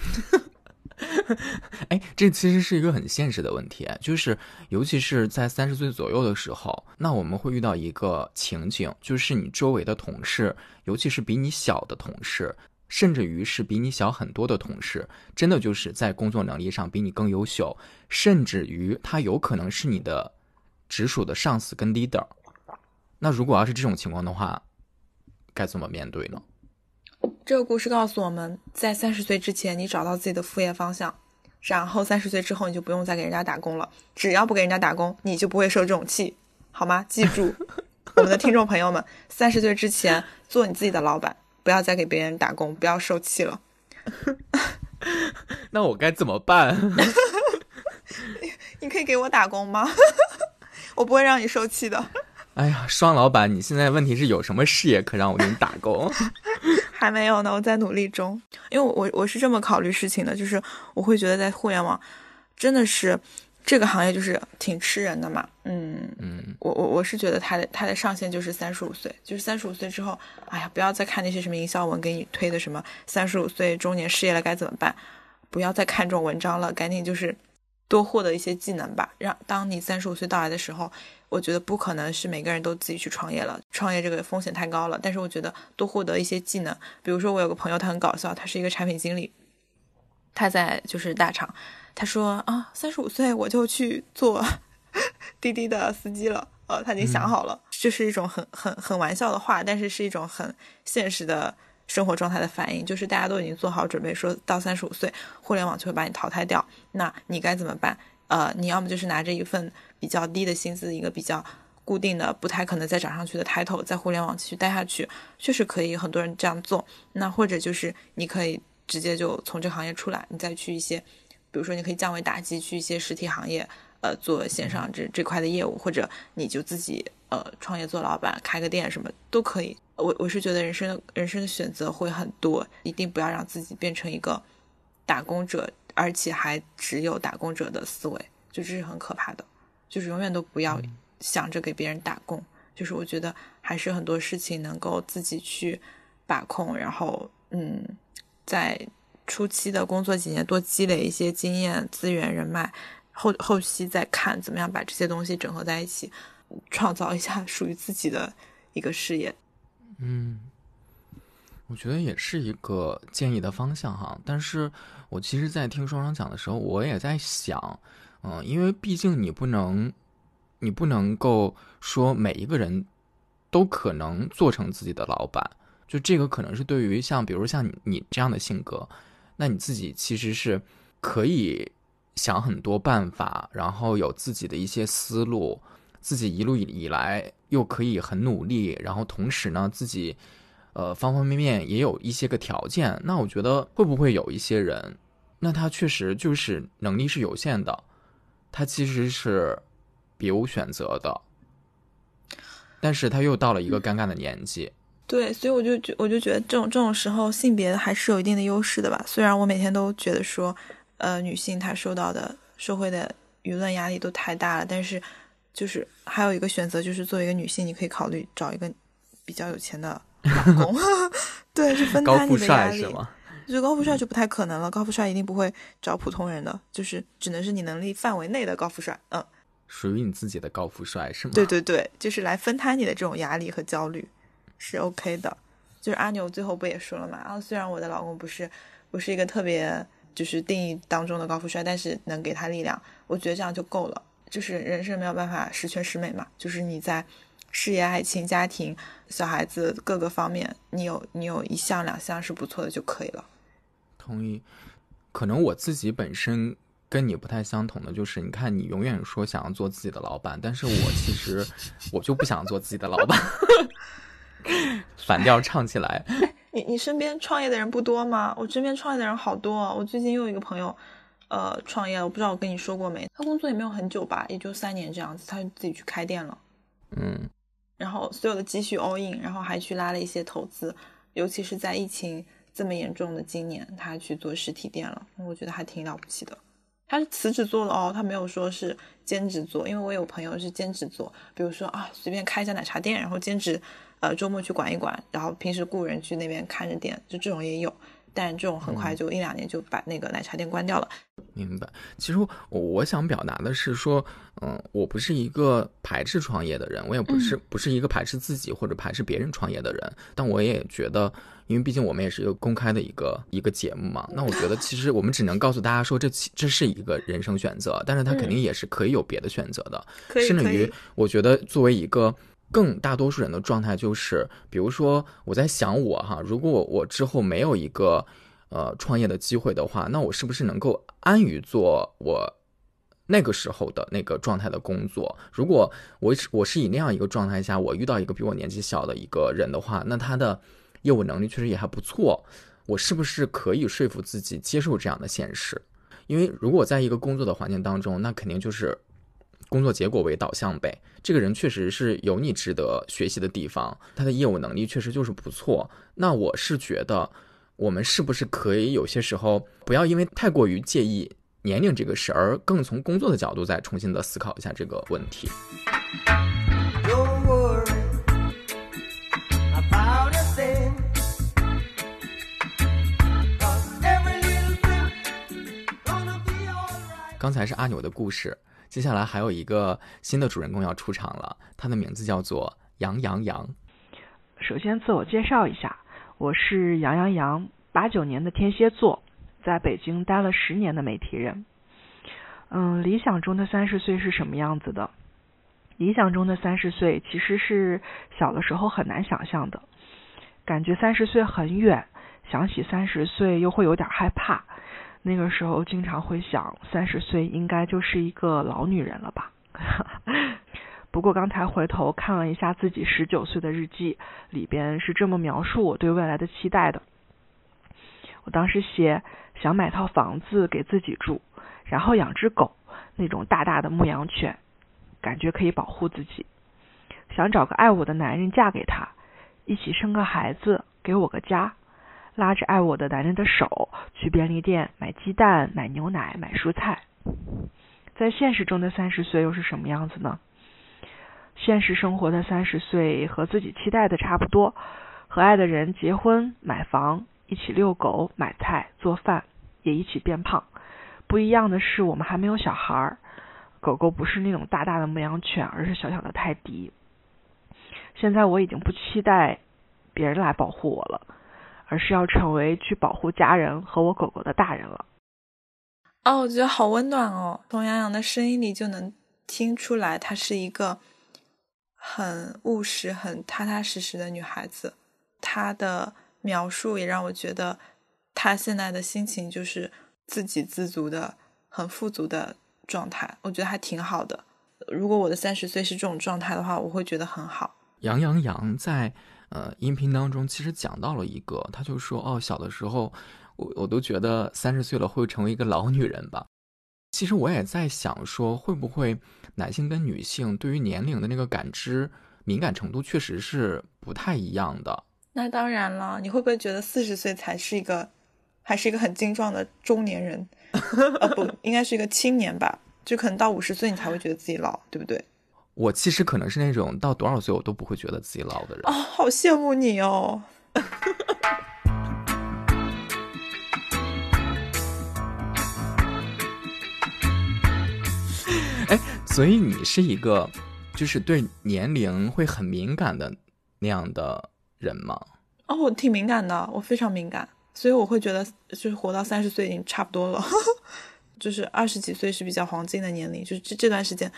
Speaker 1: 哎，这其实是一个很现实的问题，就是尤其是在三十岁左右的时候，那我们会遇到一个情景，就是你周围的同事，尤其是比你小的同事，甚至于是比你小很多的同事，真的就是在工作能力上比你更优秀，甚至于他有可能是你的直属的上司跟 leader。那如果要是这种情况的话，该怎么面对呢？
Speaker 2: 这个故事告诉我们，在三十岁之前，你找到自己的副业方向，然后三十岁之后，你就不用再给人家打工了。只要不给人家打工，你就不会受这种气，好吗？记住，我们的听众朋友们，三十岁之前做你自己的老板，不要再给别人打工，不要受气了。
Speaker 1: 那我该怎么办？
Speaker 2: 你可以给我打工吗？我不会让你受气的。
Speaker 1: 哎呀，双老板，你现在问题是有什么事业可让我给你打工？
Speaker 2: 还没有呢，我在努力中。因为我我是这么考虑事情的，就是我会觉得在互联网真的是这个行业就是挺吃人的嘛。嗯嗯，我我我是觉得它的它的上限就是三十五岁，就是三十五岁之后，哎呀，不要再看那些什么营销文给你推的什么三十五岁中年失业了该怎么办，不要再看这种文章了，赶紧就是多获得一些技能吧。让当你三十五岁到来的时候。我觉得不可能是每个人都自己去创业了，创业这个风险太高了。但是我觉得多获得一些技能，比如说我有个朋友，他很搞笑，他是一个产品经理，他在就是大厂，他说啊，三十五岁我就去做 滴滴的司机了，呃，他已经想好了，就是一种很很很玩笑的话，但是是一种很现实的生活状态的反应，就是大家都已经做好准备，说到三十五岁，互联网就会把你淘汰掉，那你该怎么办？呃，你要么就是拿着一份。比较低的薪资，一个比较固定的、不太可能再涨上去的 title，在互联网继续待下去，确实可以很多人这样做。那或者就是你可以直接就从这个行业出来，你再去一些，比如说你可以降维打击，去一些实体行业，呃，做线上这这块的业务，或者你就自己呃创业做老板，开个店什么都可以。我我是觉得人生人生的选择会很多，一定不要让自己变成一个打工者，而且还只有打工者的思维，就这是很可怕的。就是永远都不要想着给别人打工，就是我觉得还是很多事情能够自己去把控，然后嗯，在初期的工作几年多积累一些经验、资源、人脉，后后期再看怎么样把这些东西整合在一起，创造一下属于自己的一个事业。
Speaker 1: 嗯，我觉得也是一个建议的方向哈。但是我其实，在听双双讲的时候，我也在想。嗯，因为毕竟你不能，你不能够说每一个人都可能做成自己的老板。就这个可能是对于像比如像你你这样的性格，那你自己其实是可以想很多办法，然后有自己的一些思路，自己一路以以来又可以很努力，然后同时呢自己呃方方面面也有一些个条件。那我觉得会不会有一些人，那他确实就是能力是有限的。他其实是别无选择的，但是他又到了一个尴尬的年纪。
Speaker 2: 对，所以我就觉，我就觉得这种这种时候，性别还是有一定的优势的吧。虽然我每天都觉得说，呃，女性她受到的社会的舆论压力都太大了，但是就是还有一个选择，就是作为一个女性，你可以考虑找一个比较有钱的老公，对，是分担你的压力。就高富帅就不太可能了，高富帅一定不会找普通人的，就是只能是你能力范围内的高富帅，嗯，
Speaker 1: 属于你自己的高富帅是吗？
Speaker 2: 对对对，就是来分摊你的这种压力和焦虑，是 OK 的。就是阿牛最后不也说了嘛？啊，虽然我的老公不是不是一个特别就是定义当中的高富帅，但是能给他力量，我觉得这样就够了。就是人生没有办法十全十美嘛，就是你在事业、爱情、家庭、小孩子各个方面，你有你有一项两项是不错的就可以了。
Speaker 1: 同意，可能我自己本身跟你不太相同的就是，你看你永远说想要做自己的老板，但是我其实我就不想做自己的老板，反调唱起来。
Speaker 2: 你你身边创业的人不多吗？我身边创业的人好多。我最近又有一个朋友，呃，创业了，我不知道我跟你说过没？他工作也没有很久吧，也就三年这样子，他就自己去开店了。
Speaker 1: 嗯，
Speaker 2: 然后所有的积蓄 all in，然后还去拉了一些投资，尤其是在疫情。这么严重的今年，他去做实体店了，我觉得还挺了不起的。他是辞职做的哦，他没有说是兼职做，因为我有朋友是兼职做，比如说啊，随便开一家奶茶店，然后兼职，呃，周末去管一管，然后平时雇人去那边看着店，就这种也有。但这种很快就一两年就把那个奶茶店关掉了。
Speaker 1: 明白。其实我我想表达的是说，嗯，我不是一个排斥创业的人，我也不是不是一个排斥自己或者排斥别人创业的人。但我也觉得，因为毕竟我们也是一个公开的一个一个节目嘛，那我觉得其实我们只能告诉大家说，这这是一个人生选择，但是他肯定也是可以有别的选择的。甚至于，我觉得作为一个。更大多数人的状态就是，比如说我在想我哈，如果我我之后没有一个呃创业的机会的话，那我是不是能够安于做我那个时候的那个状态的工作？如果我我是以那样一个状态下，我遇到一个比我年纪小的一个人的话，那他的业务能力确实也还不错，我是不是可以说服自己接受这样的现实？因为如果在一个工作的环境当中，那肯定就是。工作结果为导向呗，这个人确实是有你值得学习的地方，他的业务能力确实就是不错。那我是觉得，我们是不是可以有些时候不要因为太过于介意年龄这个事儿，更从工作的角度再重新的思考一下这个问题。刚才是阿牛的故事。接下来还有一个新的主人公要出场了，他的名字叫做杨洋洋。
Speaker 9: 首先自我介绍一下，我是杨洋洋，八九年的天蝎座，在北京待了十年的媒体人。嗯，理想中的三十岁是什么样子的？理想中的三十岁其实是小的时候很难想象的，感觉三十岁很远，想起三十岁又会有点害怕。那个时候经常会想，三十岁应该就是一个老女人了吧。不过刚才回头看了一下自己十九岁的日记，里边是这么描述我对未来的期待的。我当时写想买套房子给自己住，然后养只狗，那种大大的牧羊犬，感觉可以保护自己。想找个爱我的男人嫁给他，一起生个孩子，给我个家。拉着爱我的男人的手去便利店买鸡蛋、买牛奶、买蔬菜。在现实中的三十岁又是什么样子呢？现实生活的三十岁和自己期待的差不多，和爱的人结婚、买房，一起遛狗、买菜、做饭，也一起变胖。不一样的是，我们还没有小孩儿，狗狗不是那种大大的牧羊犬，而是小小的泰迪。现在我已经不期待别人来保护我了。而是要成为去保护家人和我狗狗的大人了。
Speaker 2: 哦，我觉得好温暖哦！从杨洋的声音里就能听出来，她是一个很务实、很踏踏实实的女孩子。她的描述也让我觉得，她现在的心情就是自给自足的、很富足的状态。我觉得还挺好的。如果我的三十岁是这种状态的话，我会觉得很好。
Speaker 1: 杨洋洋在。呃，音频当中其实讲到了一个，他就说哦，小的时候我我都觉得三十岁了会成为一个老女人吧。其实我也在想说，会不会男性跟女性对于年龄的那个感知敏感程度确实是不太一样的。
Speaker 2: 那当然了，你会不会觉得四十岁才是一个还是一个很精壮的中年人？呃，不应该是一个青年吧？就可能到五十岁你才会觉得自己老，对不对？
Speaker 1: 我其实可能是那种到多少岁我都不会觉得自己老的人
Speaker 2: 哦，好羡慕你哦！
Speaker 1: 哎，所以你是一个就是对年龄会很敏感的那样的人吗？
Speaker 2: 哦，我挺敏感的，我非常敏感，所以我会觉得就是活到三十岁已经差不多了，就是二十几岁是比较黄金的年龄，就是这这段时间。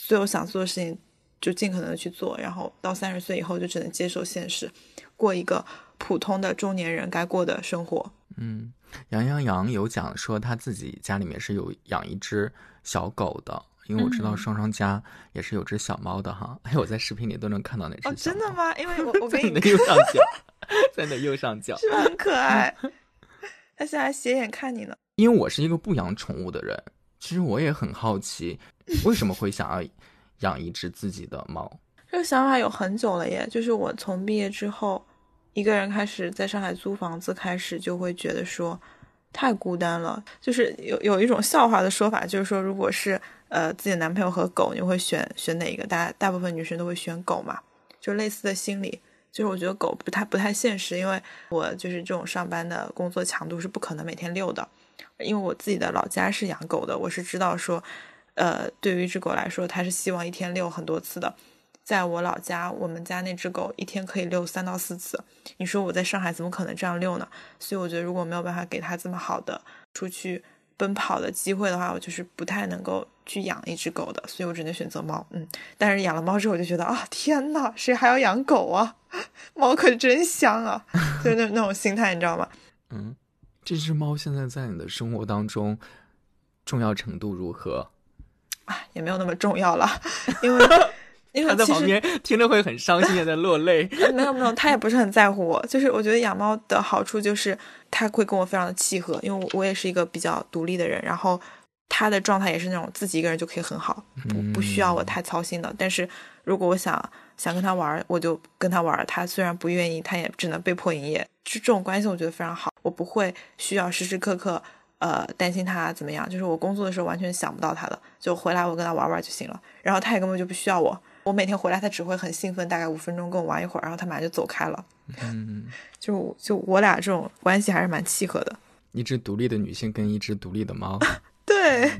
Speaker 2: 所有想做的事情就尽可能的去做，然后到三十岁以后就只能接受现实，过一个普通的中年人该过的生活。
Speaker 1: 嗯，杨洋洋有讲说他自己家里面是有养一只小狗的，因为我知道双双家也是有只小猫的哈。哎，我在视频里都能看到那只。哦，
Speaker 2: 真的吗？因为我 我给你的
Speaker 1: 右上角，在你的右上角，
Speaker 2: 是不是很可爱？它现在斜眼看你呢。
Speaker 1: 因为我是一个不养宠物的人。其实我也很好奇，为什么会想要养一只自己的猫？
Speaker 2: 这个想法有很久了耶，就是我从毕业之后，一个人开始在上海租房子，开始就会觉得说太孤单了。就是有有一种笑话的说法，就是说，如果是呃自己的男朋友和狗，你会选选哪一个？大大部分女生都会选狗嘛，就类似的心理。就是我觉得狗不太不太现实，因为我就是这种上班的工作强度是不可能每天遛的。因为我自己的老家是养狗的，我是知道说，呃，对于一只狗来说，它是希望一天遛很多次的。在我老家，我们家那只狗一天可以遛三到四次。你说我在上海怎么可能这样遛呢？所以我觉得，如果没有办法给它这么好的出去奔跑的机会的话，我就是不太能够去养一只狗的。所以我只能选择猫。嗯，但是养了猫之后，我就觉得啊，天呐，谁还要养狗啊？猫可真香啊！就是那那种心态，你知道吗？
Speaker 1: 嗯。这只猫现在在你的生活当中重要程度如何？
Speaker 2: 啊，也没有那么重要了，因为 因为
Speaker 1: 它在旁边听着会很伤心，也在落泪。
Speaker 2: 没有没有，他也不是很在乎我。就是我觉得养猫的好处就是它会跟我非常的契合，因为我我也是一个比较独立的人，然后它的状态也是那种自己一个人就可以很好，不不需要我太操心的。但是如果我想想跟它玩，我就跟它玩。它虽然不愿意，它也只能被迫营业。就这种关系，我觉得非常好。我不会需要时时刻刻，呃，担心他怎么样。就是我工作的时候完全想不到他的，就回来我跟他玩玩就行了。然后他也根本就不需要我。我每天回来，他只会很兴奋，大概五分钟跟我玩一会儿，然后他马上就走开了。嗯，就就我俩这种关系还是蛮契合的。
Speaker 1: 一只独立的女性跟一只独立的猫。
Speaker 2: 对。